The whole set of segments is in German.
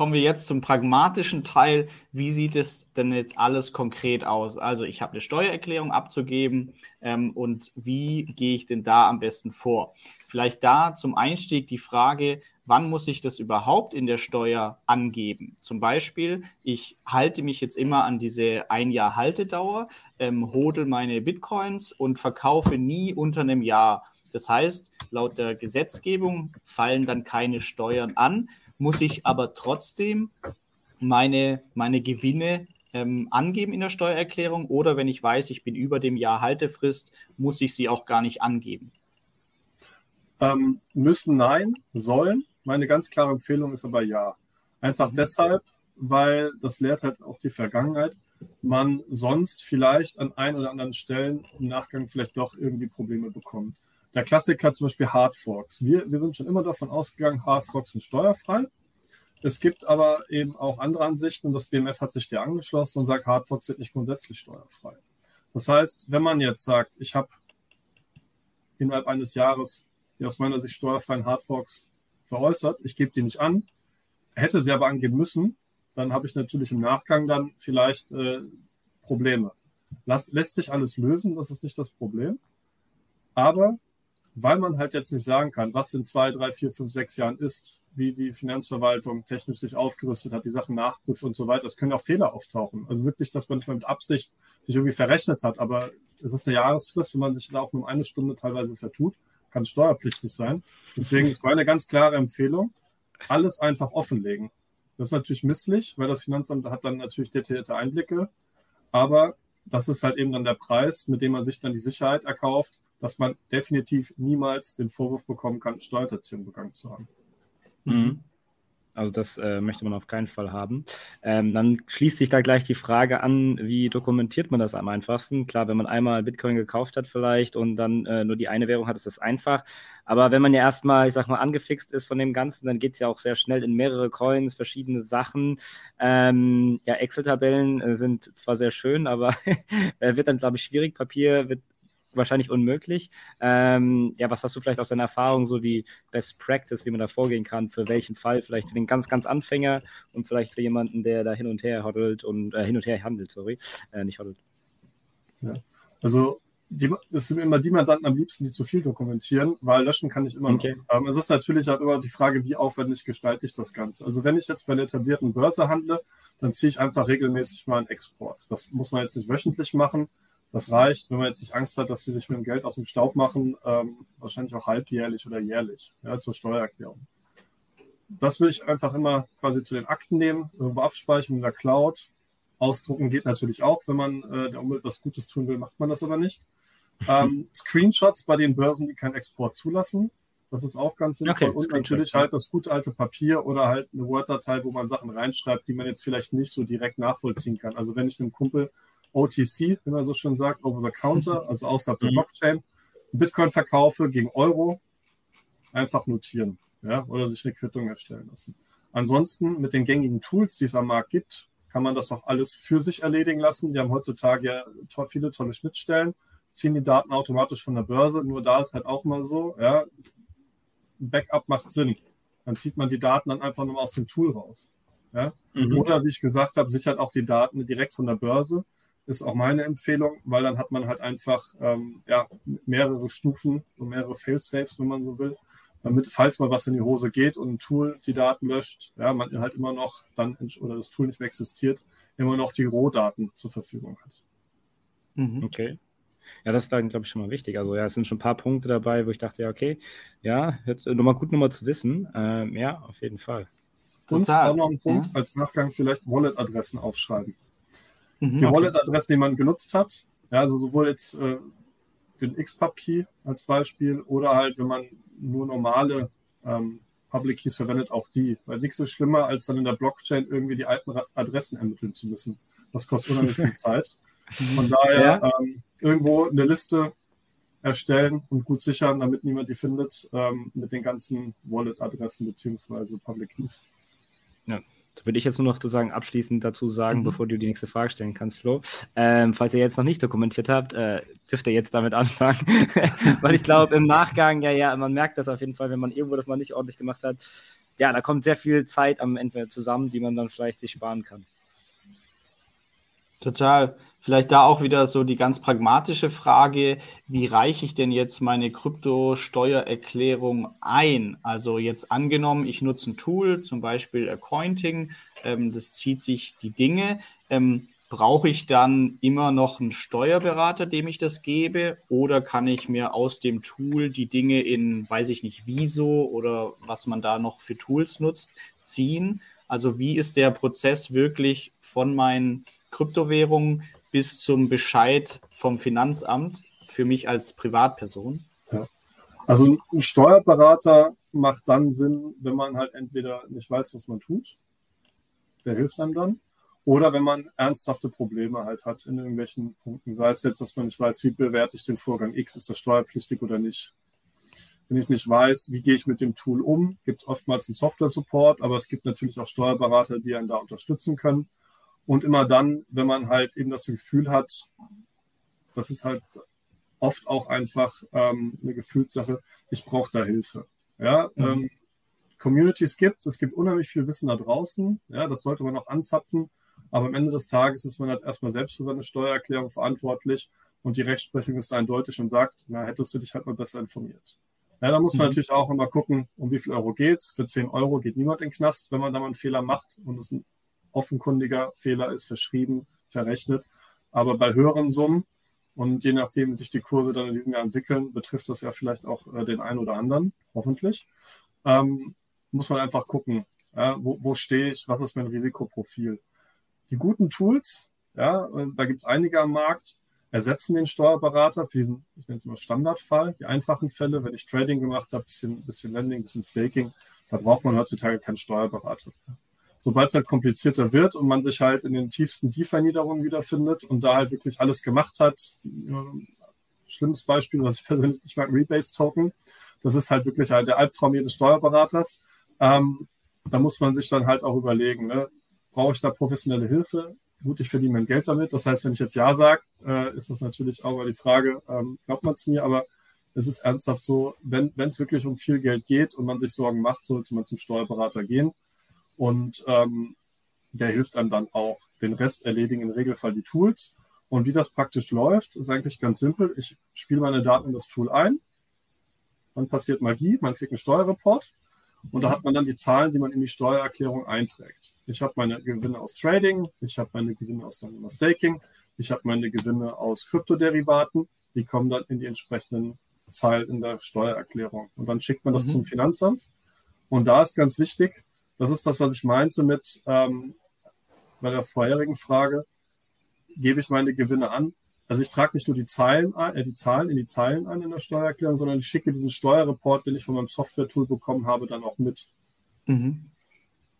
kommen wir jetzt zum pragmatischen Teil. Wie sieht es denn jetzt alles konkret aus? Also ich habe eine Steuererklärung abzugeben ähm, und wie gehe ich denn da am besten vor? Vielleicht da zum Einstieg die Frage, wann muss ich das überhaupt in der Steuer angeben? Zum Beispiel, ich halte mich jetzt immer an diese ein Jahr Haltedauer, ähm, hodel meine Bitcoins und verkaufe nie unter einem Jahr. Das heißt, laut der Gesetzgebung fallen dann keine Steuern an, muss ich aber trotzdem meine, meine Gewinne ähm, angeben in der Steuererklärung oder wenn ich weiß, ich bin über dem Jahr Haltefrist, muss ich sie auch gar nicht angeben? Ähm, müssen nein, sollen. Meine ganz klare Empfehlung ist aber ja. Einfach mhm. deshalb, weil das lehrt halt auch die Vergangenheit, man sonst vielleicht an ein oder anderen Stellen im Nachgang vielleicht doch irgendwie Probleme bekommt. Der Klassiker zum Beispiel Hardforks. Wir, wir sind schon immer davon ausgegangen, Hardforks sind steuerfrei. Es gibt aber eben auch andere Ansichten und das BMF hat sich der angeschlossen und sagt, Hardforks sind nicht grundsätzlich steuerfrei. Das heißt, wenn man jetzt sagt, ich habe innerhalb eines Jahres die aus meiner Sicht steuerfreien Hardforks veräußert. Ich gebe die nicht an, hätte sie aber angeben müssen, dann habe ich natürlich im Nachgang dann vielleicht äh, Probleme. Lass, lässt sich alles lösen, das ist nicht das Problem. Aber weil man halt jetzt nicht sagen kann, was in zwei, drei, vier, fünf, sechs Jahren ist, wie die Finanzverwaltung technisch sich aufgerüstet hat, die Sachen nachprüft und so weiter. Es können auch Fehler auftauchen. Also wirklich, dass man nicht mal mit Absicht sich irgendwie verrechnet hat, aber es ist eine Jahresfrist, wenn man sich da auch nur eine Stunde teilweise vertut kann steuerpflichtig sein. Deswegen ist meine ganz klare Empfehlung, alles einfach offenlegen. Das ist natürlich misslich, weil das Finanzamt hat dann natürlich detaillierte Einblicke, aber das ist halt eben dann der Preis, mit dem man sich dann die Sicherheit erkauft, dass man definitiv niemals den Vorwurf bekommen kann, Steuerhinterziehung begangen zu haben. Mhm. Also das äh, möchte man auf keinen Fall haben. Ähm, dann schließt sich da gleich die Frage an, wie dokumentiert man das am einfachsten? Klar, wenn man einmal Bitcoin gekauft hat vielleicht und dann äh, nur die eine Währung hat, ist das einfach. Aber wenn man ja erstmal, ich sag mal, angefixt ist von dem Ganzen, dann geht es ja auch sehr schnell in mehrere Coins, verschiedene Sachen. Ähm, ja, Excel-Tabellen äh, sind zwar sehr schön, aber äh, wird dann, glaube ich, schwierig. Papier wird wahrscheinlich unmöglich. Ähm, ja, was hast du vielleicht aus deiner Erfahrung, so die Best Practice, wie man da vorgehen kann, für welchen Fall, vielleicht für den ganz, ganz Anfänger und vielleicht für jemanden, der da hin und her hodelt und äh, hin und her handelt, sorry, äh, nicht hodelt. Ja. Also die, es sind immer die Mandanten am liebsten, die zu viel dokumentieren, weil löschen kann ich immer okay. noch. Ähm, es ist natürlich halt immer die Frage, wie aufwendig gestalte ich das Ganze. Also wenn ich jetzt bei der etablierten Börse handle, dann ziehe ich einfach regelmäßig mal einen Export. Das muss man jetzt nicht wöchentlich machen. Das reicht, wenn man jetzt nicht Angst hat, dass sie sich mit dem Geld aus dem Staub machen, ähm, wahrscheinlich auch halbjährlich oder jährlich ja, zur Steuererklärung. Das würde ich einfach immer quasi zu den Akten nehmen, irgendwo abspeichern in der Cloud. Ausdrucken geht natürlich auch, wenn man äh, der Umwelt was Gutes tun will, macht man das aber nicht. Ähm, Screenshots bei den Börsen, die keinen Export zulassen. Das ist auch ganz sinnvoll. Okay, und natürlich halt das gute alte Papier oder halt eine Word-Datei, wo man Sachen reinschreibt, die man jetzt vielleicht nicht so direkt nachvollziehen kann. Also wenn ich einem Kumpel OTC, wie man so schön sagt, over the counter, also außerhalb der mhm. Blockchain, Bitcoin verkaufe gegen Euro, einfach notieren ja, oder sich eine Quittung erstellen lassen. Ansonsten mit den gängigen Tools, die es am Markt gibt, kann man das auch alles für sich erledigen lassen. Die haben heutzutage ja to viele tolle Schnittstellen, ziehen die Daten automatisch von der Börse. Nur da ist halt auch mal so, ja, Backup macht Sinn. Dann zieht man die Daten dann einfach nur aus dem Tool raus. Ja? Mhm. Oder wie ich gesagt habe, sichert auch die Daten direkt von der Börse ist auch meine Empfehlung, weil dann hat man halt einfach ähm, ja, mehrere Stufen und mehrere Fail-Safes, wenn man so will, damit, falls mal was in die Hose geht und ein Tool die Daten löscht, ja, man halt immer noch dann, oder das Tool nicht mehr existiert, immer noch die Rohdaten zur Verfügung hat. Mhm. Okay. Ja, das ist dann, glaube ich, schon mal wichtig. Also ja, es sind schon ein paar Punkte dabei, wo ich dachte, ja, okay, ja, jetzt nochmal gut nochmal zu wissen. Ähm, ja, auf jeden Fall. Und auch noch ein Punkt ja. als Nachgang vielleicht Wallet-Adressen aufschreiben mhm, die okay. Wallet-Adressen, die man genutzt hat. Ja, also sowohl jetzt äh, den XPub-Key als Beispiel oder halt, wenn man nur normale ähm, Public Keys verwendet, auch die. Weil nichts ist schlimmer, als dann in der Blockchain irgendwie die alten Adressen ermitteln zu müssen. Das kostet unheimlich viel Zeit. Von daher ja. ähm, irgendwo eine Liste erstellen und gut sichern, damit niemand die findet, ähm, mit den ganzen Wallet-Adressen beziehungsweise Public Keys. Ja, da würde ich jetzt nur noch sozusagen abschließend dazu sagen, mhm. bevor du die nächste Frage stellen kannst, Flo. Ähm, falls ihr jetzt noch nicht dokumentiert habt, äh, dürft ihr jetzt damit anfangen. Weil ich glaube, im Nachgang, ja, ja, man merkt das auf jeden Fall, wenn man irgendwo das mal nicht ordentlich gemacht hat, ja, da kommt sehr viel Zeit am Ende zusammen, die man dann vielleicht sich sparen kann. Total. Vielleicht da auch wieder so die ganz pragmatische Frage, wie reiche ich denn jetzt meine Kryptosteuererklärung ein? Also jetzt angenommen, ich nutze ein Tool, zum Beispiel Accounting, ähm, das zieht sich die Dinge. Ähm, brauche ich dann immer noch einen Steuerberater, dem ich das gebe? Oder kann ich mir aus dem Tool die Dinge in, weiß ich nicht, Viso oder was man da noch für Tools nutzt, ziehen? Also wie ist der Prozess wirklich von meinen Kryptowährungen bis zum Bescheid vom Finanzamt für mich als Privatperson? Ja. Also ein Steuerberater macht dann Sinn, wenn man halt entweder nicht weiß, was man tut, der hilft einem dann, oder wenn man ernsthafte Probleme halt hat in irgendwelchen Punkten. Sei es jetzt, dass man nicht weiß, wie bewerte ich den Vorgang X, ist das steuerpflichtig oder nicht. Wenn ich nicht weiß, wie gehe ich mit dem Tool um, gibt es oftmals einen Software-Support, aber es gibt natürlich auch Steuerberater, die einen da unterstützen können. Und immer dann, wenn man halt eben das Gefühl hat, das ist halt oft auch einfach ähm, eine Gefühlssache, ich brauche da Hilfe. Ja, mhm. ähm, Communities gibt es, es gibt unheimlich viel Wissen da draußen. Ja, das sollte man auch anzapfen. Aber am Ende des Tages ist man halt erstmal selbst für seine Steuererklärung verantwortlich und die Rechtsprechung ist eindeutig und sagt, na, hättest du dich halt mal besser informiert. Ja, da muss man mhm. natürlich auch immer gucken, um wie viel Euro geht's. Für 10 Euro geht niemand in den Knast, wenn man da mal einen Fehler macht und es ein offenkundiger Fehler ist, verschrieben, verrechnet. Aber bei höheren Summen und je nachdem, wie sich die Kurse dann in diesem Jahr entwickeln, betrifft das ja vielleicht auch äh, den einen oder anderen, hoffentlich. Ähm, muss man einfach gucken, ja, wo, wo stehe ich, was ist mein Risikoprofil. Die guten Tools, ja, da gibt es einige am Markt, ersetzen den Steuerberater für diesen, ich nenne es mal Standardfall, die einfachen Fälle, wenn ich Trading gemacht habe, bisschen, bisschen Lending, bisschen Staking, da braucht man heutzutage keinen Steuerberater sobald es halt komplizierter wird und man sich halt in den tiefsten DeFi-Niederungen wiederfindet und da halt wirklich alles gemacht hat, schlimmes Beispiel, was ich persönlich nicht mag, Rebase-Token, das ist halt wirklich halt der Albtraum jedes Steuerberaters. Ähm, da muss man sich dann halt auch überlegen, ne? brauche ich da professionelle Hilfe? Gut, ich verdiene mein Geld damit. Das heißt, wenn ich jetzt Ja sage, äh, ist das natürlich auch mal die Frage, ähm, glaubt man es mir, aber es ist ernsthaft so, wenn es wirklich um viel Geld geht und man sich Sorgen macht, sollte man zum Steuerberater gehen. Und ähm, der hilft einem dann auch. Den Rest erledigen im Regelfall die Tools. Und wie das praktisch läuft, ist eigentlich ganz simpel. Ich spiele meine Daten in das Tool ein. Dann passiert Magie. Man kriegt einen Steuerreport. Und da hat man dann die Zahlen, die man in die Steuererklärung einträgt. Ich habe meine Gewinne aus Trading, ich habe meine Gewinne aus Staking, ich habe meine Gewinne aus Kryptoderivaten. Die kommen dann in die entsprechenden Zahlen in der Steuererklärung. Und dann schickt man das mhm. zum Finanzamt. Und da ist ganz wichtig, das ist das, was ich meinte mit ähm, bei der vorherigen Frage, gebe ich meine Gewinne an. Also ich trage nicht nur die Zahlen, ein, äh, die Zahlen in die Zeilen ein in der Steuererklärung, sondern ich schicke diesen Steuerreport, den ich von meinem Software-Tool bekommen habe, dann auch mit. Mhm.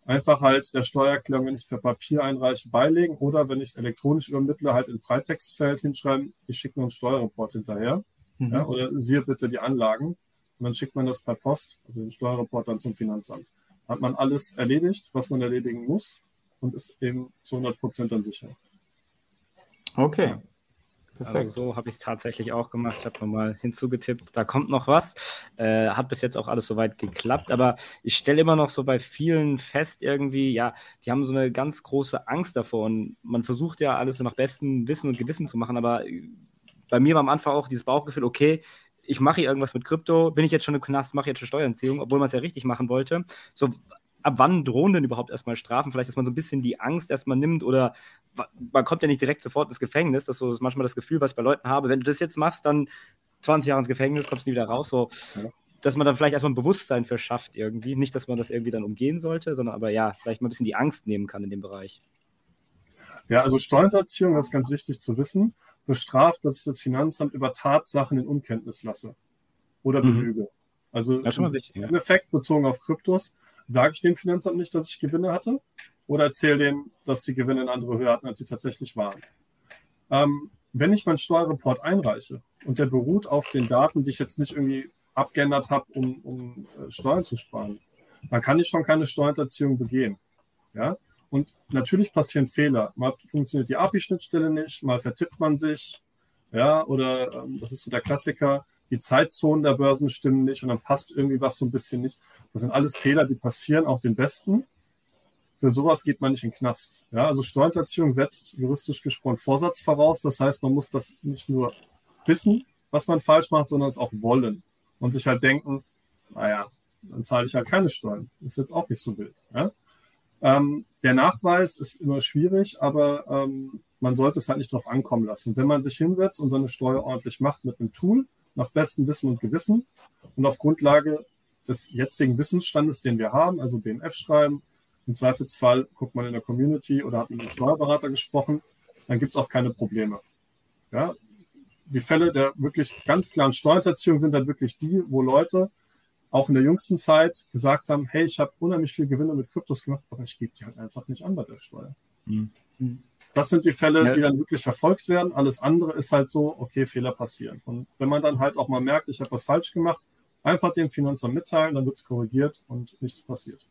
Einfach halt der Steuererklärung, wenn ich es per Papier einreiche, beilegen oder wenn ich es elektronisch übermittle, halt im Freitextfeld hinschreiben, ich schicke nur einen Steuerreport hinterher. Mhm. Ja, oder siehe bitte die Anlagen. Und dann schickt man das per Post, also den Steuerreport dann zum Finanzamt hat man alles erledigt, was man erledigen muss und ist eben zu 100 Prozent dann sicher. Okay. Perfekt. Also so habe ich es tatsächlich auch gemacht. Ich habe nochmal hinzugetippt, da kommt noch was. Äh, hat bis jetzt auch alles soweit geklappt, aber ich stelle immer noch so bei vielen fest irgendwie, ja, die haben so eine ganz große Angst davor und man versucht ja alles nach bestem Wissen und Gewissen zu machen, aber bei mir war am Anfang auch dieses Bauchgefühl, okay, ich mache hier irgendwas mit Krypto, bin ich jetzt schon im Knast, mache jetzt schon Steuerentziehung, obwohl man es ja richtig machen wollte. So, ab wann drohen denn überhaupt erstmal Strafen? Vielleicht, dass man so ein bisschen die Angst erstmal nimmt oder man kommt ja nicht direkt sofort ins Gefängnis. Das ist so manchmal das Gefühl, was ich bei Leuten habe. Wenn du das jetzt machst, dann 20 Jahre ins Gefängnis, kommst du nie wieder raus. So, dass man dann vielleicht erstmal ein Bewusstsein verschafft irgendwie. Nicht, dass man das irgendwie dann umgehen sollte, sondern aber ja, vielleicht mal ein bisschen die Angst nehmen kann in dem Bereich. Ja, also Steuerhinterziehung, das ist ganz wichtig zu wissen bestraft, dass ich das Finanzamt über Tatsachen in Unkenntnis lasse oder mhm. belüge. Also wichtig, ja. im Effekt bezogen auf Kryptos, sage ich dem Finanzamt nicht, dass ich Gewinne hatte oder erzähle denen, dass die Gewinne in andere Höhe hatten, als sie tatsächlich waren. Ähm, wenn ich meinen Steuerreport einreiche und der beruht auf den Daten, die ich jetzt nicht irgendwie abgeändert habe, um, um äh, Steuern zu sparen, dann kann ich schon keine Steuerhinterziehung begehen. Ja? Und natürlich passieren Fehler. Mal funktioniert die API-Schnittstelle nicht, mal vertippt man sich, ja, oder ähm, das ist so der Klassiker, die Zeitzonen der Börsen stimmen nicht und dann passt irgendwie was so ein bisschen nicht. Das sind alles Fehler, die passieren, auch den Besten. Für sowas geht man nicht in den Knast. Ja, also Steuerhinterziehung setzt juristisch gesprochen Vorsatz voraus. Das heißt, man muss das nicht nur wissen, was man falsch macht, sondern es auch wollen und sich halt denken, naja, dann zahle ich halt keine Steuern. Ist jetzt auch nicht so wild. Ja? Ähm, der Nachweis ist immer schwierig, aber ähm, man sollte es halt nicht drauf ankommen lassen. Wenn man sich hinsetzt und seine Steuer ordentlich macht mit einem Tool, nach bestem Wissen und Gewissen und auf Grundlage des jetzigen Wissensstandes, den wir haben, also BMF schreiben, im Zweifelsfall guckt man in der Community oder hat mit einem Steuerberater gesprochen, dann gibt es auch keine Probleme. Ja, die Fälle der wirklich ganz klaren Steuerhinterziehung sind dann wirklich die, wo Leute auch in der jüngsten Zeit gesagt haben, hey, ich habe unheimlich viel Gewinne mit Kryptos gemacht, aber ich gebe die halt einfach nicht an bei der Steuer. Mhm. Das sind die Fälle, ja. die dann wirklich verfolgt werden. Alles andere ist halt so, okay, Fehler passieren. Und wenn man dann halt auch mal merkt, ich habe was falsch gemacht, einfach dem Finanzamt mitteilen, dann wird es korrigiert und nichts passiert.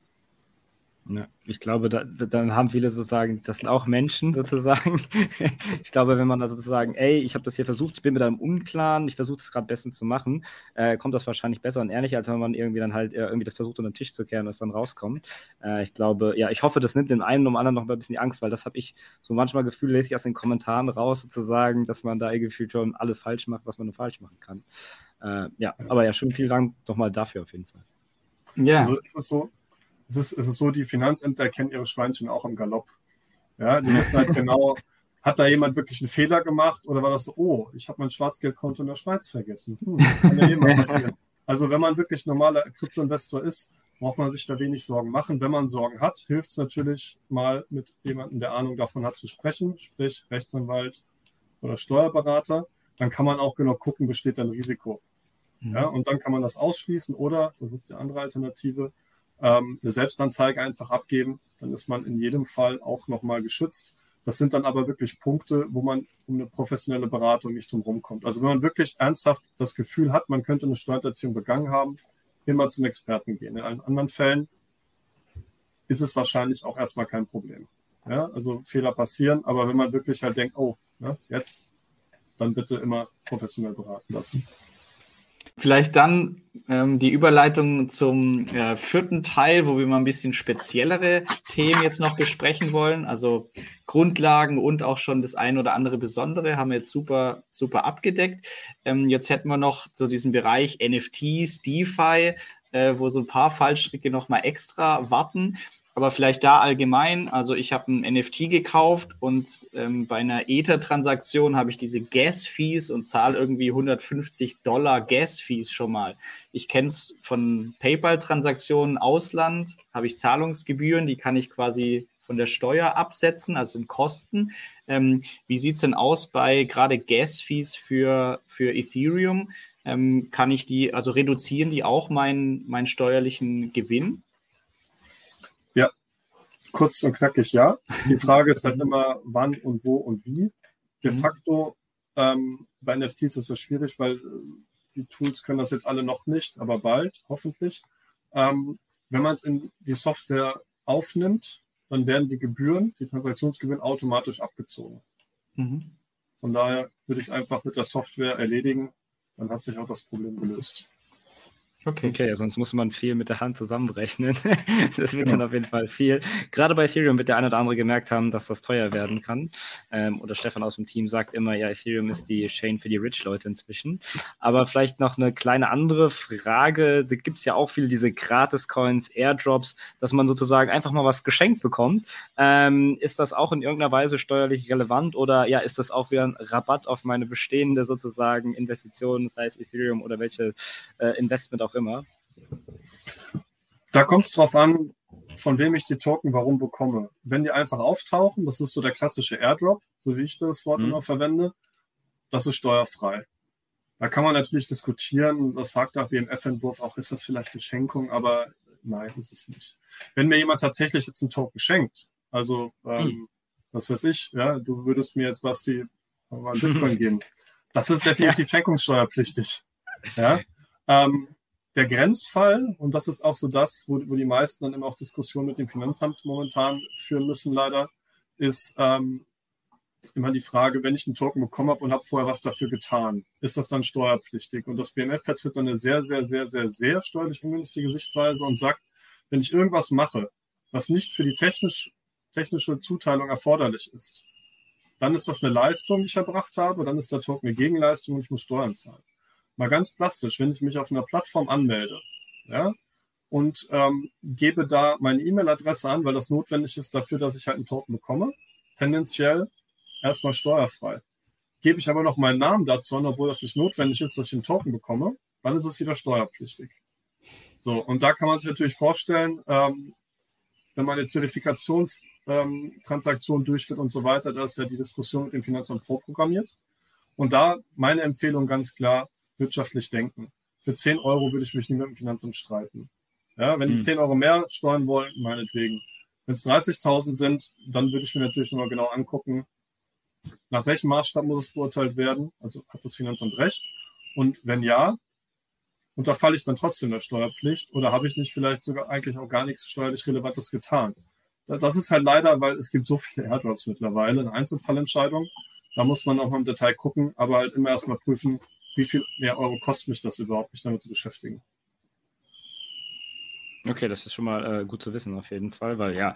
Ja, ich glaube, da, dann haben viele sozusagen, das sind auch Menschen sozusagen. ich glaube, wenn man da sozusagen, ey, ich habe das hier versucht, ich bin da im Unklaren, ich versuche es gerade bestens zu machen, äh, kommt das wahrscheinlich besser und ehrlicher, als wenn man irgendwie dann halt äh, irgendwie das versucht, unter den Tisch zu kehren und es dann rauskommt. Äh, ich glaube, ja, ich hoffe, das nimmt dem einen und dem anderen noch mal ein bisschen die Angst, weil das habe ich so manchmal Gefühl, lese ich aus den Kommentaren raus, sozusagen, dass man da irgendwie schon alles falsch macht, was man nur falsch machen kann. Äh, ja, aber ja, schon vielen Dank nochmal dafür auf jeden Fall. Ja. Also ist es so, es ist, es ist so, die Finanzämter kennen ihre Schweinchen auch im Galopp. Ja, die wissen halt genau, hat da jemand wirklich einen Fehler gemacht oder war das so, oh, ich habe mein Schwarzgeldkonto in der Schweiz vergessen. Hm, kann ja Also wenn man wirklich normaler Kryptoinvestor ist, braucht man sich da wenig Sorgen machen. Wenn man Sorgen hat, hilft es natürlich mal mit jemandem, der Ahnung davon hat, zu sprechen, sprich Rechtsanwalt oder Steuerberater. Dann kann man auch genau gucken, besteht da ein Risiko. Mhm. Ja, und dann kann man das ausschließen oder, das ist die andere Alternative, ähm, eine Selbstanzeige einfach abgeben. Dann ist man in jedem Fall auch nochmal geschützt. Das sind dann aber wirklich Punkte, wo man um eine professionelle Beratung nicht drum kommt. Also wenn man wirklich ernsthaft das Gefühl hat, man könnte eine Steuererziehung begangen haben, immer zum Experten gehen. In allen anderen Fällen ist es wahrscheinlich auch erstmal kein Problem. Ja, also Fehler passieren, aber wenn man wirklich halt denkt, oh, ne, jetzt, dann bitte immer professionell beraten lassen. Vielleicht dann ähm, die Überleitung zum äh, vierten Teil, wo wir mal ein bisschen speziellere Themen jetzt noch besprechen wollen. Also Grundlagen und auch schon das ein oder andere Besondere haben wir jetzt super, super abgedeckt. Ähm, jetzt hätten wir noch so diesen Bereich NFTs, DeFi, äh, wo so ein paar Fallstricke noch mal extra warten. Aber vielleicht da allgemein, also ich habe ein NFT gekauft und ähm, bei einer Ether-Transaktion habe ich diese Gas-Fees und zahle irgendwie 150 Dollar Gas-Fees schon mal. Ich kenne es von PayPal-Transaktionen Ausland, habe ich Zahlungsgebühren, die kann ich quasi von der Steuer absetzen, also in Kosten. Ähm, wie sieht es denn aus bei gerade Gas-Fees für, für Ethereum? Ähm, kann ich die, also reduzieren die auch meinen, meinen steuerlichen Gewinn? Kurz und knackig, ja. Die Frage ist halt immer, wann und wo und wie. De mhm. facto ähm, bei NFTs ist es schwierig, weil äh, die Tools können das jetzt alle noch nicht, aber bald, hoffentlich. Ähm, wenn man es in die Software aufnimmt, dann werden die Gebühren, die Transaktionsgebühren automatisch abgezogen. Mhm. Von daher würde ich es einfach mit der Software erledigen, dann hat sich auch das Problem gelöst. Okay. okay, sonst muss man viel mit der Hand zusammenrechnen. das wird genau. dann auf jeden Fall viel. Gerade bei Ethereum wird der eine oder andere gemerkt haben, dass das teuer werden kann. Ähm, oder Stefan aus dem Team sagt immer, ja, Ethereum ist die Chain für die Rich-Leute inzwischen. Aber vielleicht noch eine kleine andere Frage. Da gibt es ja auch viele diese Gratis-Coins, Airdrops, dass man sozusagen einfach mal was geschenkt bekommt. Ähm, ist das auch in irgendeiner Weise steuerlich relevant oder ja, ist das auch wieder ein Rabatt auf meine bestehende sozusagen Investition, sei es Ethereum oder welche äh, Investment auch auch immer? Da kommt es drauf an, von wem ich die Token warum bekomme. Wenn die einfach auftauchen, das ist so der klassische Airdrop, so wie ich das Wort mhm. immer verwende, das ist steuerfrei. Da kann man natürlich diskutieren, das sagt der BMF-Entwurf auch, ist das vielleicht eine Schenkung, aber nein, ist es nicht. Wenn mir jemand tatsächlich jetzt einen Token schenkt, also ähm, mhm. was weiß ich, ja, du würdest mir jetzt, Basti, mal Bitcoin geben, das ist definitiv ja. schenkungssteuerpflichtig. Ja? Ähm, der Grenzfall, und das ist auch so das, wo, wo die meisten dann immer auch Diskussionen mit dem Finanzamt momentan führen müssen, leider, ist, ähm, immer die Frage, wenn ich einen Token bekommen habe und habe vorher was dafür getan, ist das dann steuerpflichtig? Und das BMF vertritt eine sehr, sehr, sehr, sehr, sehr steuerlich ungünstige Sichtweise und sagt, wenn ich irgendwas mache, was nicht für die technisch, technische Zuteilung erforderlich ist, dann ist das eine Leistung, die ich erbracht habe, dann ist der Token eine Gegenleistung und ich muss Steuern zahlen. Mal ganz plastisch, wenn ich mich auf einer Plattform anmelde, ja, und ähm, gebe da meine E-Mail-Adresse an, weil das notwendig ist dafür, dass ich halt einen Token bekomme, tendenziell erstmal steuerfrei. Gebe ich aber noch meinen Namen dazu an, obwohl das nicht notwendig ist, dass ich einen Token bekomme, dann ist es wieder steuerpflichtig. So, und da kann man sich natürlich vorstellen, ähm, wenn man jetzt Verifikationstransaktionen ähm, durchführt und so weiter, da ist ja die Diskussion mit dem Finanzamt vorprogrammiert. Und da meine Empfehlung ganz klar, wirtschaftlich denken. Für 10 Euro würde ich mich nie mit dem Finanzamt streiten. Ja, wenn die 10 hm. Euro mehr steuern wollen, meinetwegen. Wenn es 30.000 sind, dann würde ich mir natürlich nochmal genau angucken, nach welchem Maßstab muss es beurteilt werden? Also hat das Finanzamt recht? Und wenn ja, unterfalle ich dann trotzdem der Steuerpflicht oder habe ich nicht vielleicht sogar eigentlich auch gar nichts steuerlich Relevantes getan? Das ist halt leider, weil es gibt so viele Airdrops mittlerweile, eine Einzelfallentscheidung. Da muss man auch mal im Detail gucken, aber halt immer erstmal prüfen, wie viel mehr Euro kostet mich das überhaupt, mich damit zu beschäftigen. Okay, das ist schon mal äh, gut zu wissen auf jeden Fall, weil ja,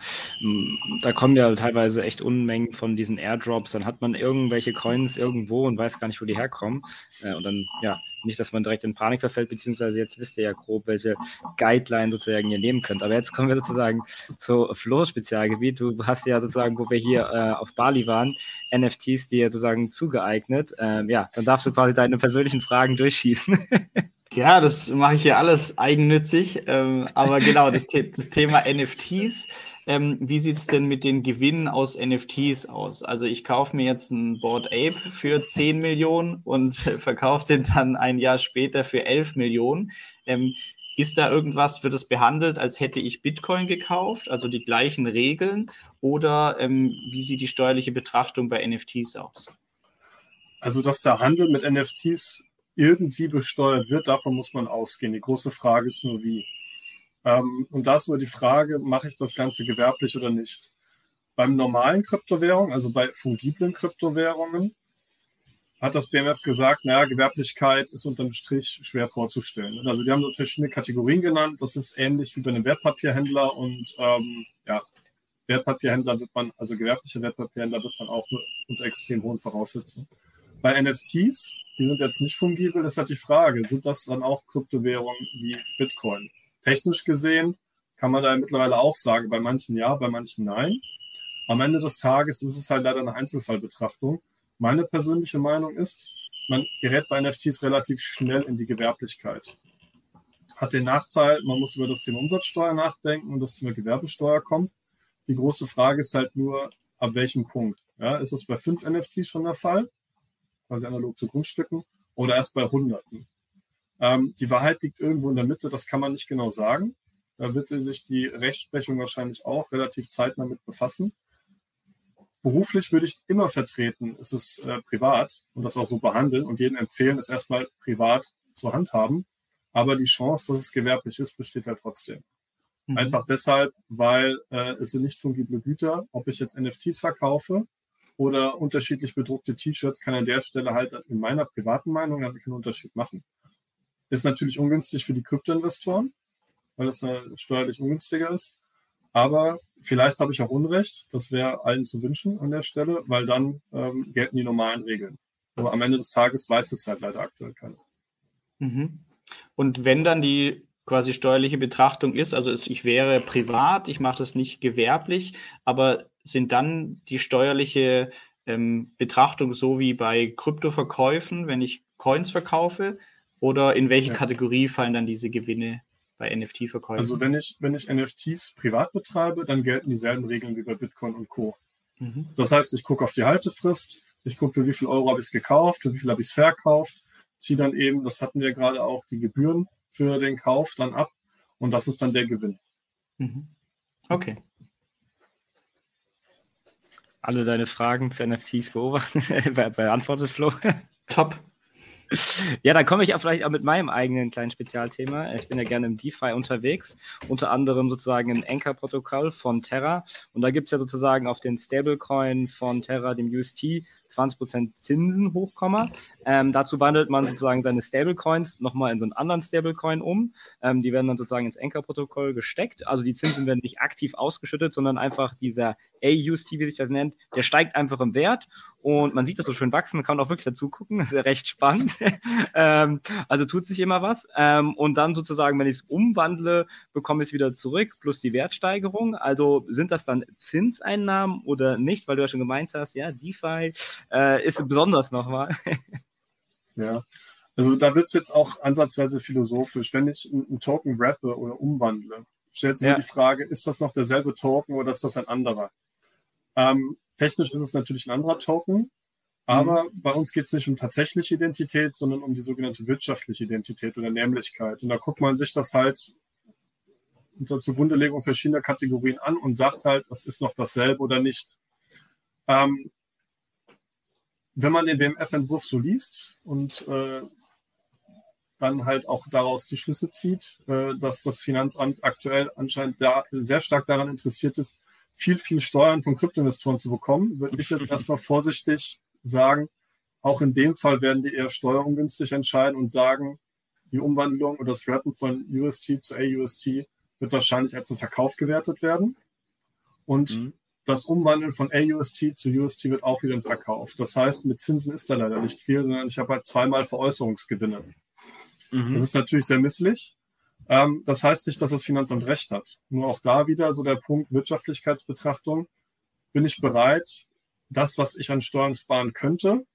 da kommen ja teilweise echt Unmengen von diesen Airdrops. Dann hat man irgendwelche Coins irgendwo und weiß gar nicht, wo die herkommen. Äh, und dann, ja, nicht, dass man direkt in Panik verfällt, beziehungsweise jetzt wisst ihr ja grob, welche Guideline sozusagen ihr nehmen könnt. Aber jetzt kommen wir sozusagen zu Flo's Spezialgebiet. Du hast ja sozusagen, wo wir hier äh, auf Bali waren, NFTs dir sozusagen zugeeignet. Ähm, ja, dann darfst du quasi deine persönlichen Fragen durchschießen. Ja, das mache ich hier alles eigennützig. Ähm, aber genau, das, das Thema NFTs. Ähm, wie sieht es denn mit den Gewinnen aus NFTs aus? Also ich kaufe mir jetzt ein Board Ape für 10 Millionen und verkaufe den dann ein Jahr später für 11 Millionen. Ähm, ist da irgendwas, wird es behandelt, als hätte ich Bitcoin gekauft, also die gleichen Regeln? Oder ähm, wie sieht die steuerliche Betrachtung bei NFTs aus? Also, dass der Handel mit NFTs irgendwie besteuert wird, davon muss man ausgehen. Die große Frage ist nur, wie. Ähm, und da ist nur die Frage, mache ich das Ganze gewerblich oder nicht? Beim normalen Kryptowährungen, also bei fungiblen Kryptowährungen, hat das BMF gesagt, naja, Gewerblichkeit ist unterm Strich schwer vorzustellen. Also die haben verschiedene Kategorien genannt. Das ist ähnlich wie bei einem Wertpapierhändler und ähm, ja, Wertpapierhändler wird man, also gewerbliche Wertpapierhändler wird man auch unter extrem hohen Voraussetzungen. Bei NFTs die sind jetzt nicht fungibel, ist halt die Frage, sind das dann auch Kryptowährungen wie Bitcoin? Technisch gesehen kann man da mittlerweile auch sagen, bei manchen ja, bei manchen nein. Am Ende des Tages ist es halt leider eine Einzelfallbetrachtung. Meine persönliche Meinung ist, man gerät bei NFTs relativ schnell in die Gewerblichkeit. Hat den Nachteil, man muss über das Thema Umsatzsteuer nachdenken und das Thema Gewerbesteuer kommt. Die große Frage ist halt nur, ab welchem Punkt. Ja, ist das bei fünf NFTs schon der Fall? Quasi analog zu Grundstücken, oder erst bei Hunderten. Ähm, die Wahrheit liegt irgendwo in der Mitte, das kann man nicht genau sagen. Da wird sich die Rechtsprechung wahrscheinlich auch relativ zeitnah mit befassen. Beruflich würde ich immer vertreten, es ist äh, privat und das auch so behandeln und jedem empfehlen, es erstmal privat zu handhaben. Aber die Chance, dass es gewerblich ist, besteht halt trotzdem. Mhm. Einfach deshalb, weil äh, es sind nicht fungible Güter. Ob ich jetzt NFTs verkaufe oder unterschiedlich bedruckte T-Shirts kann an der Stelle halt in meiner privaten Meinung keinen Unterschied machen. Ist natürlich ungünstig für die Kryptoinvestoren, weil das steuerlich ungünstiger ist. Aber vielleicht habe ich auch Unrecht. Das wäre allen zu wünschen an der Stelle, weil dann ähm, gelten die normalen Regeln. Aber am Ende des Tages weiß es halt leider aktuell keiner. Mhm. Und wenn dann die quasi steuerliche Betrachtung ist, also ich wäre privat, ich mache das nicht gewerblich, aber sind dann die steuerliche ähm, Betrachtung so wie bei Kryptoverkäufen, wenn ich Coins verkaufe? Oder in welche ja. Kategorie fallen dann diese Gewinne bei NFT-Verkäufen? Also wenn ich, wenn ich NFTs privat betreibe, dann gelten dieselben Regeln wie bei Bitcoin und Co. Mhm. Das heißt, ich gucke auf die Haltefrist, ich gucke, für wie viel Euro habe ich es gekauft, für wie viel habe ich es verkauft, ziehe dann eben, das hatten wir gerade auch, die Gebühren für den Kauf dann ab und das ist dann der Gewinn. Mhm. Okay alle deine Fragen zu NFTs beobachtet, beantwortet, Flo? Top. Ja, da komme ich auch vielleicht auch mit meinem eigenen kleinen Spezialthema. Ich bin ja gerne im DeFi unterwegs, unter anderem sozusagen im Anchor-Protokoll von Terra. Und da gibt es ja sozusagen auf den Stablecoin von Terra, dem UST, 20% Zinsen hochkomma. Ähm, dazu wandelt man sozusagen seine Stablecoins nochmal in so einen anderen Stablecoin um. Ähm, die werden dann sozusagen ins Anchor-Protokoll gesteckt. Also die Zinsen werden nicht aktiv ausgeschüttet, sondern einfach dieser AUST, wie sich das nennt, der steigt einfach im Wert und man sieht das so schön wachsen. Man kann auch wirklich dazu gucken. Das ist ja recht spannend. ähm, also tut sich immer was. Ähm, und dann sozusagen, wenn ich es umwandle, bekomme ich es wieder zurück plus die Wertsteigerung. Also sind das dann Zinseinnahmen oder nicht? Weil du ja schon gemeint hast, ja, DeFi äh, ist besonders nochmal. ja. Also da wird es jetzt auch ansatzweise philosophisch. Wenn ich einen Token rappe oder umwandle, stellt sich ja. die Frage, ist das noch derselbe Token oder ist das ein anderer? Ähm, technisch ist es natürlich ein anderer Token, aber mhm. bei uns geht es nicht um tatsächliche Identität, sondern um die sogenannte wirtschaftliche Identität oder Nämlichkeit. Und da guckt man sich das halt unter Zugrundelegung verschiedener Kategorien an und sagt halt, was ist noch dasselbe oder nicht. Ähm, wenn man den BMF-Entwurf so liest und äh, dann halt auch daraus die Schlüsse zieht, äh, dass das Finanzamt aktuell anscheinend da sehr stark daran interessiert ist, viel, viel Steuern von Kryptoinvestoren zu bekommen, würde ich jetzt erstmal vorsichtig sagen, auch in dem Fall werden die eher steuerungünstig entscheiden und sagen, die Umwandlung oder das Rappen von UST zu AUST wird wahrscheinlich als ein Verkauf gewertet werden. Und mhm. das Umwandeln von AUST zu UST wird auch wieder ein Verkauf. Das heißt, mit Zinsen ist da leider nicht viel, sondern ich habe halt zweimal Veräußerungsgewinne. Mhm. Das ist natürlich sehr misslich. Ähm, das heißt nicht, dass das Finanzamt recht hat. Nur auch da wieder so der Punkt Wirtschaftlichkeitsbetrachtung. Bin ich bereit, das, was ich an Steuern sparen könnte,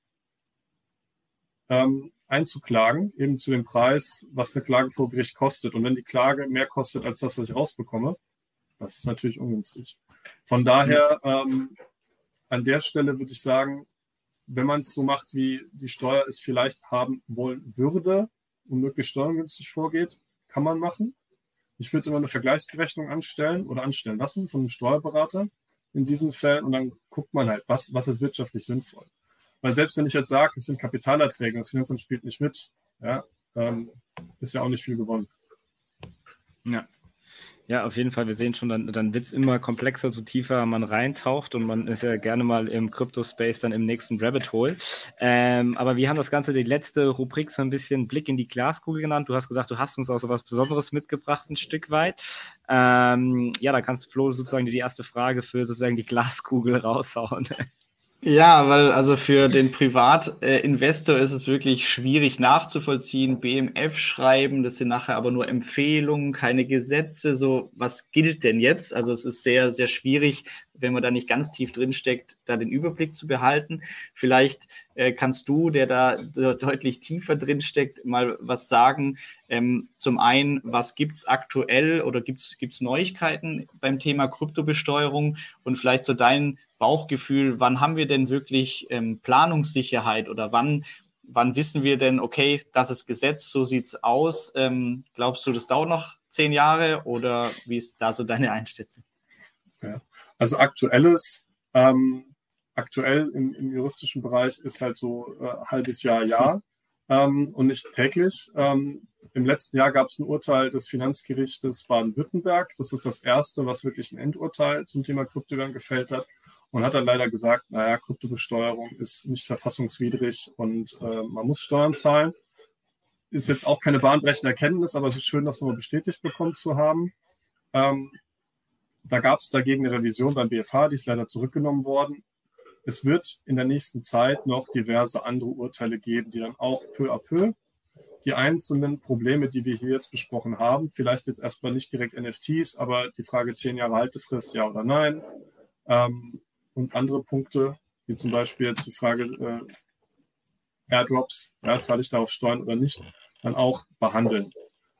ähm, einzuklagen, eben zu dem Preis, was eine Klage vor Gericht kostet. Und wenn die Klage mehr kostet als das, was ich rausbekomme, das ist natürlich ungünstig. Von daher, ähm, an der Stelle würde ich sagen, wenn man es so macht, wie die Steuer es vielleicht haben wollen würde und möglichst steuergünstig vorgeht, kann man machen. Ich würde immer eine Vergleichsberechnung anstellen oder anstellen lassen von einem Steuerberater in diesen Fällen und dann guckt man halt, was, was ist wirtschaftlich sinnvoll. Weil selbst wenn ich jetzt sage, es sind Kapitalerträge, das Finanzamt spielt nicht mit, ja, ähm, ist ja auch nicht viel gewonnen. Ja. Ja, auf jeden Fall. Wir sehen schon, dann, dann wird es immer komplexer, so tiefer man reintaucht und man ist ja gerne mal im Crypto-Space dann im nächsten Rabbit Hole. Ähm, aber wir haben das Ganze, die letzte Rubrik, so ein bisschen Blick in die Glaskugel genannt. Du hast gesagt, du hast uns auch so was Besonderes mitgebracht, ein Stück weit. Ähm, ja, da kannst du, Flo, sozusagen die erste Frage für sozusagen die Glaskugel raushauen. Ja, weil also für den Privatinvestor ist es wirklich schwierig nachzuvollziehen. BMF schreiben, das sind nachher aber nur Empfehlungen, keine Gesetze. So, was gilt denn jetzt? Also es ist sehr, sehr schwierig, wenn man da nicht ganz tief drin steckt, da den Überblick zu behalten. Vielleicht äh, kannst du, der da deutlich tiefer drin steckt, mal was sagen. Ähm, zum einen, was gibt's aktuell oder gibt's gibt's Neuigkeiten beim Thema Kryptobesteuerung und vielleicht so dein Bauchgefühl, wann haben wir denn wirklich ähm, Planungssicherheit oder wann, wann wissen wir denn, okay, das ist Gesetz, so sieht's aus. Ähm, glaubst du, das dauert noch zehn Jahre oder wie ist da so deine Einschätzung? Ja. Also aktuelles, ähm, aktuell im, im, juristischen Bereich ist halt so äh, halbes Jahr, Jahr ähm, und nicht täglich. Ähm, Im letzten Jahr gab es ein Urteil des Finanzgerichtes Baden-Württemberg. Das ist das erste, was wirklich ein Endurteil zum Thema Kryptowährung gefällt hat und hat dann leider gesagt, naja, Kryptobesteuerung ist nicht verfassungswidrig und äh, man muss Steuern zahlen. Ist jetzt auch keine bahnbrechende Erkenntnis, aber es ist schön, das nochmal bestätigt bekommen zu haben. Ähm, da gab es dagegen eine Revision beim BFH, die ist leider zurückgenommen worden. Es wird in der nächsten Zeit noch diverse andere Urteile geben, die dann auch peu à peu die einzelnen Probleme, die wir hier jetzt besprochen haben, vielleicht jetzt erstmal nicht direkt NFTs, aber die Frage zehn Jahre Haltefrist, ja oder nein, ähm, und andere Punkte, wie zum Beispiel jetzt die Frage äh, Airdrops, ja, zahle ich darauf Steuern oder nicht, dann auch behandeln.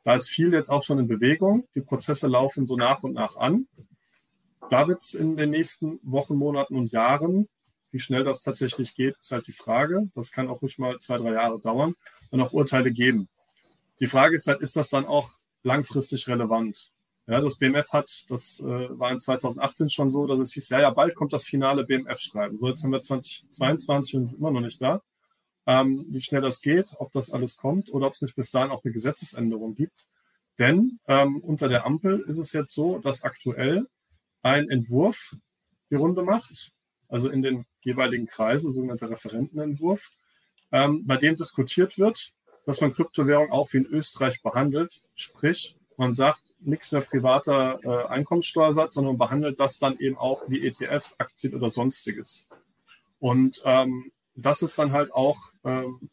Da ist viel jetzt auch schon in Bewegung. Die Prozesse laufen so nach und nach an. Da wird es in den nächsten Wochen, Monaten und Jahren, wie schnell das tatsächlich geht, ist halt die Frage. Das kann auch ruhig mal zwei, drei Jahre dauern, dann auch Urteile geben. Die Frage ist halt, ist das dann auch langfristig relevant? Ja, das BMF hat, das äh, war in 2018 schon so, dass es hieß, ja, ja, bald kommt das finale BMF-Schreiben. So, jetzt haben wir 2022 und sind immer noch nicht da. ähm, wie schnell das geht, ob das alles kommt oder ob es nicht bis dahin auch eine Gesetzesänderung gibt. Denn ähm, unter der Ampel ist es jetzt so, dass aktuell ein Entwurf die Runde macht, also in den jeweiligen Kreisen, sogenannter Referentenentwurf, ähm, bei dem diskutiert wird, dass man Kryptowährung auch wie in Österreich behandelt. Sprich, man sagt, nichts mehr privater äh, Einkommenssteuersatz, sondern man behandelt das dann eben auch wie ETFs, Aktien oder sonstiges. Und ähm, das ist dann halt auch ähm,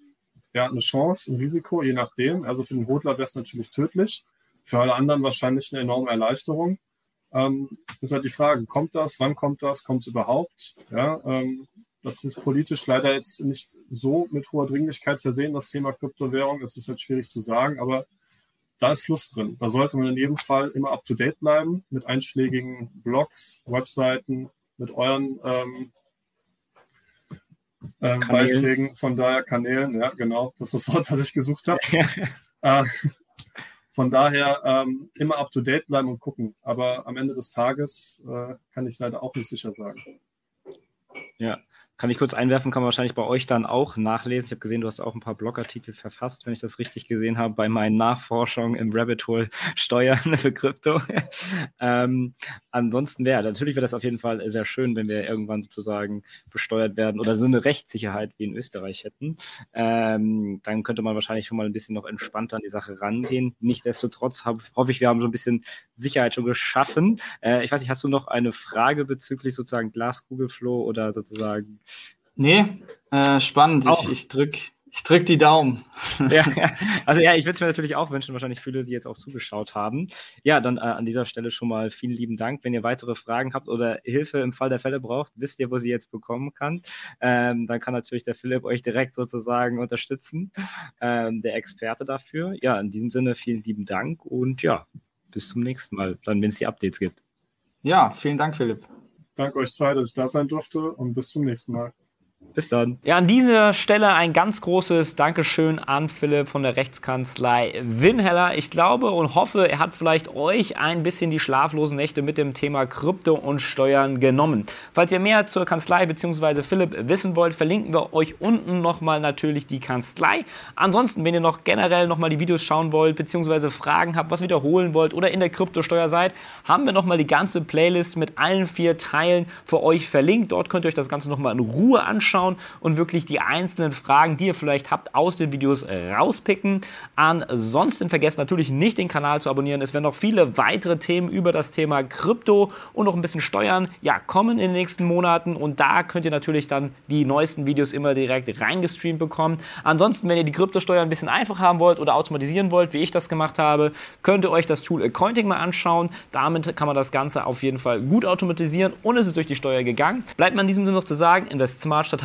ja, eine Chance, ein Risiko, je nachdem. Also für den Hodler wäre es natürlich tödlich, für alle anderen wahrscheinlich eine enorme Erleichterung. Ähm, ist halt die Frage, kommt das, wann kommt das, kommt es überhaupt? Ja, ähm, das ist politisch leider jetzt nicht so mit hoher Dringlichkeit versehen, das Thema Kryptowährung. Das ist halt schwierig zu sagen, aber da ist Fluss drin. Da sollte man in jedem Fall immer up to date bleiben mit einschlägigen Blogs, Webseiten, mit euren ähm, äh, Beiträgen, von daher Kanälen, ja, genau, das ist das Wort, das ich gesucht habe. äh, von daher ähm, immer up to date bleiben und gucken. Aber am Ende des Tages äh, kann ich leider auch nicht sicher sagen. Ja, kann ich kurz einwerfen, kann man wahrscheinlich bei euch dann auch nachlesen. Ich habe gesehen, du hast auch ein paar Blogartikel verfasst, wenn ich das richtig gesehen habe, bei meinen Nachforschungen im Rabbit Hole Steuern für Krypto. ähm, ansonsten wäre, natürlich wäre das auf jeden Fall sehr schön, wenn wir irgendwann sozusagen besteuert werden oder so eine Rechtssicherheit wie in Österreich hätten. Ähm, dann könnte man wahrscheinlich schon mal ein bisschen noch entspannter an die Sache rangehen. Nichtsdestotrotz hab, hoffe ich, wir haben so ein bisschen Sicherheit schon geschaffen. Äh, ich weiß nicht, hast du noch eine Frage bezüglich sozusagen Glaskugelflow oder sozusagen Nee, äh, spannend. Auch. Ich, ich drück, ich drück die Daumen. ja, ja. Also ja, ich würde es mir natürlich auch wünschen, wahrscheinlich viele, die jetzt auch zugeschaut haben. Ja, dann äh, an dieser Stelle schon mal vielen lieben Dank. Wenn ihr weitere Fragen habt oder Hilfe im Fall der Fälle braucht, wisst ihr, wo sie jetzt bekommen kann. Ähm, dann kann natürlich der Philipp euch direkt sozusagen unterstützen. Ähm, der Experte dafür. Ja, in diesem Sinne vielen lieben Dank und ja, bis zum nächsten Mal, dann wenn es die Updates gibt. Ja, vielen Dank, Philipp. Danke euch zwei, dass ich da sein durfte und bis zum nächsten Mal. Bis dann. Ja, an dieser Stelle ein ganz großes Dankeschön an Philipp von der Rechtskanzlei Winheller. Ich glaube und hoffe, er hat vielleicht euch ein bisschen die schlaflosen Nächte mit dem Thema Krypto und Steuern genommen. Falls ihr mehr zur Kanzlei bzw. Philipp wissen wollt, verlinken wir euch unten nochmal natürlich die Kanzlei. Ansonsten, wenn ihr noch generell nochmal die Videos schauen wollt bzw. Fragen habt, was wiederholen wollt oder in der Kryptosteuer seid, haben wir nochmal die ganze Playlist mit allen vier Teilen für euch verlinkt. Dort könnt ihr euch das Ganze nochmal in Ruhe anschauen anschauen und wirklich die einzelnen Fragen, die ihr vielleicht habt, aus den Videos rauspicken. Ansonsten vergesst natürlich nicht den Kanal zu abonnieren. Es werden noch viele weitere Themen über das Thema Krypto und noch ein bisschen Steuern ja, kommen in den nächsten Monaten und da könnt ihr natürlich dann die neuesten Videos immer direkt reingestreamt bekommen. Ansonsten, wenn ihr die Kryptosteuer ein bisschen einfach haben wollt oder automatisieren wollt, wie ich das gemacht habe, könnt ihr euch das Tool Accounting mal anschauen. Damit kann man das Ganze auf jeden Fall gut automatisieren und es ist durch die Steuer gegangen. Bleibt mir in diesem Sinne noch zu sagen, in das Smart Statat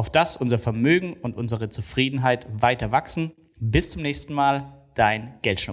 Auf das unser Vermögen und unsere Zufriedenheit weiter wachsen. Bis zum nächsten Mal, dein Geldschnupp.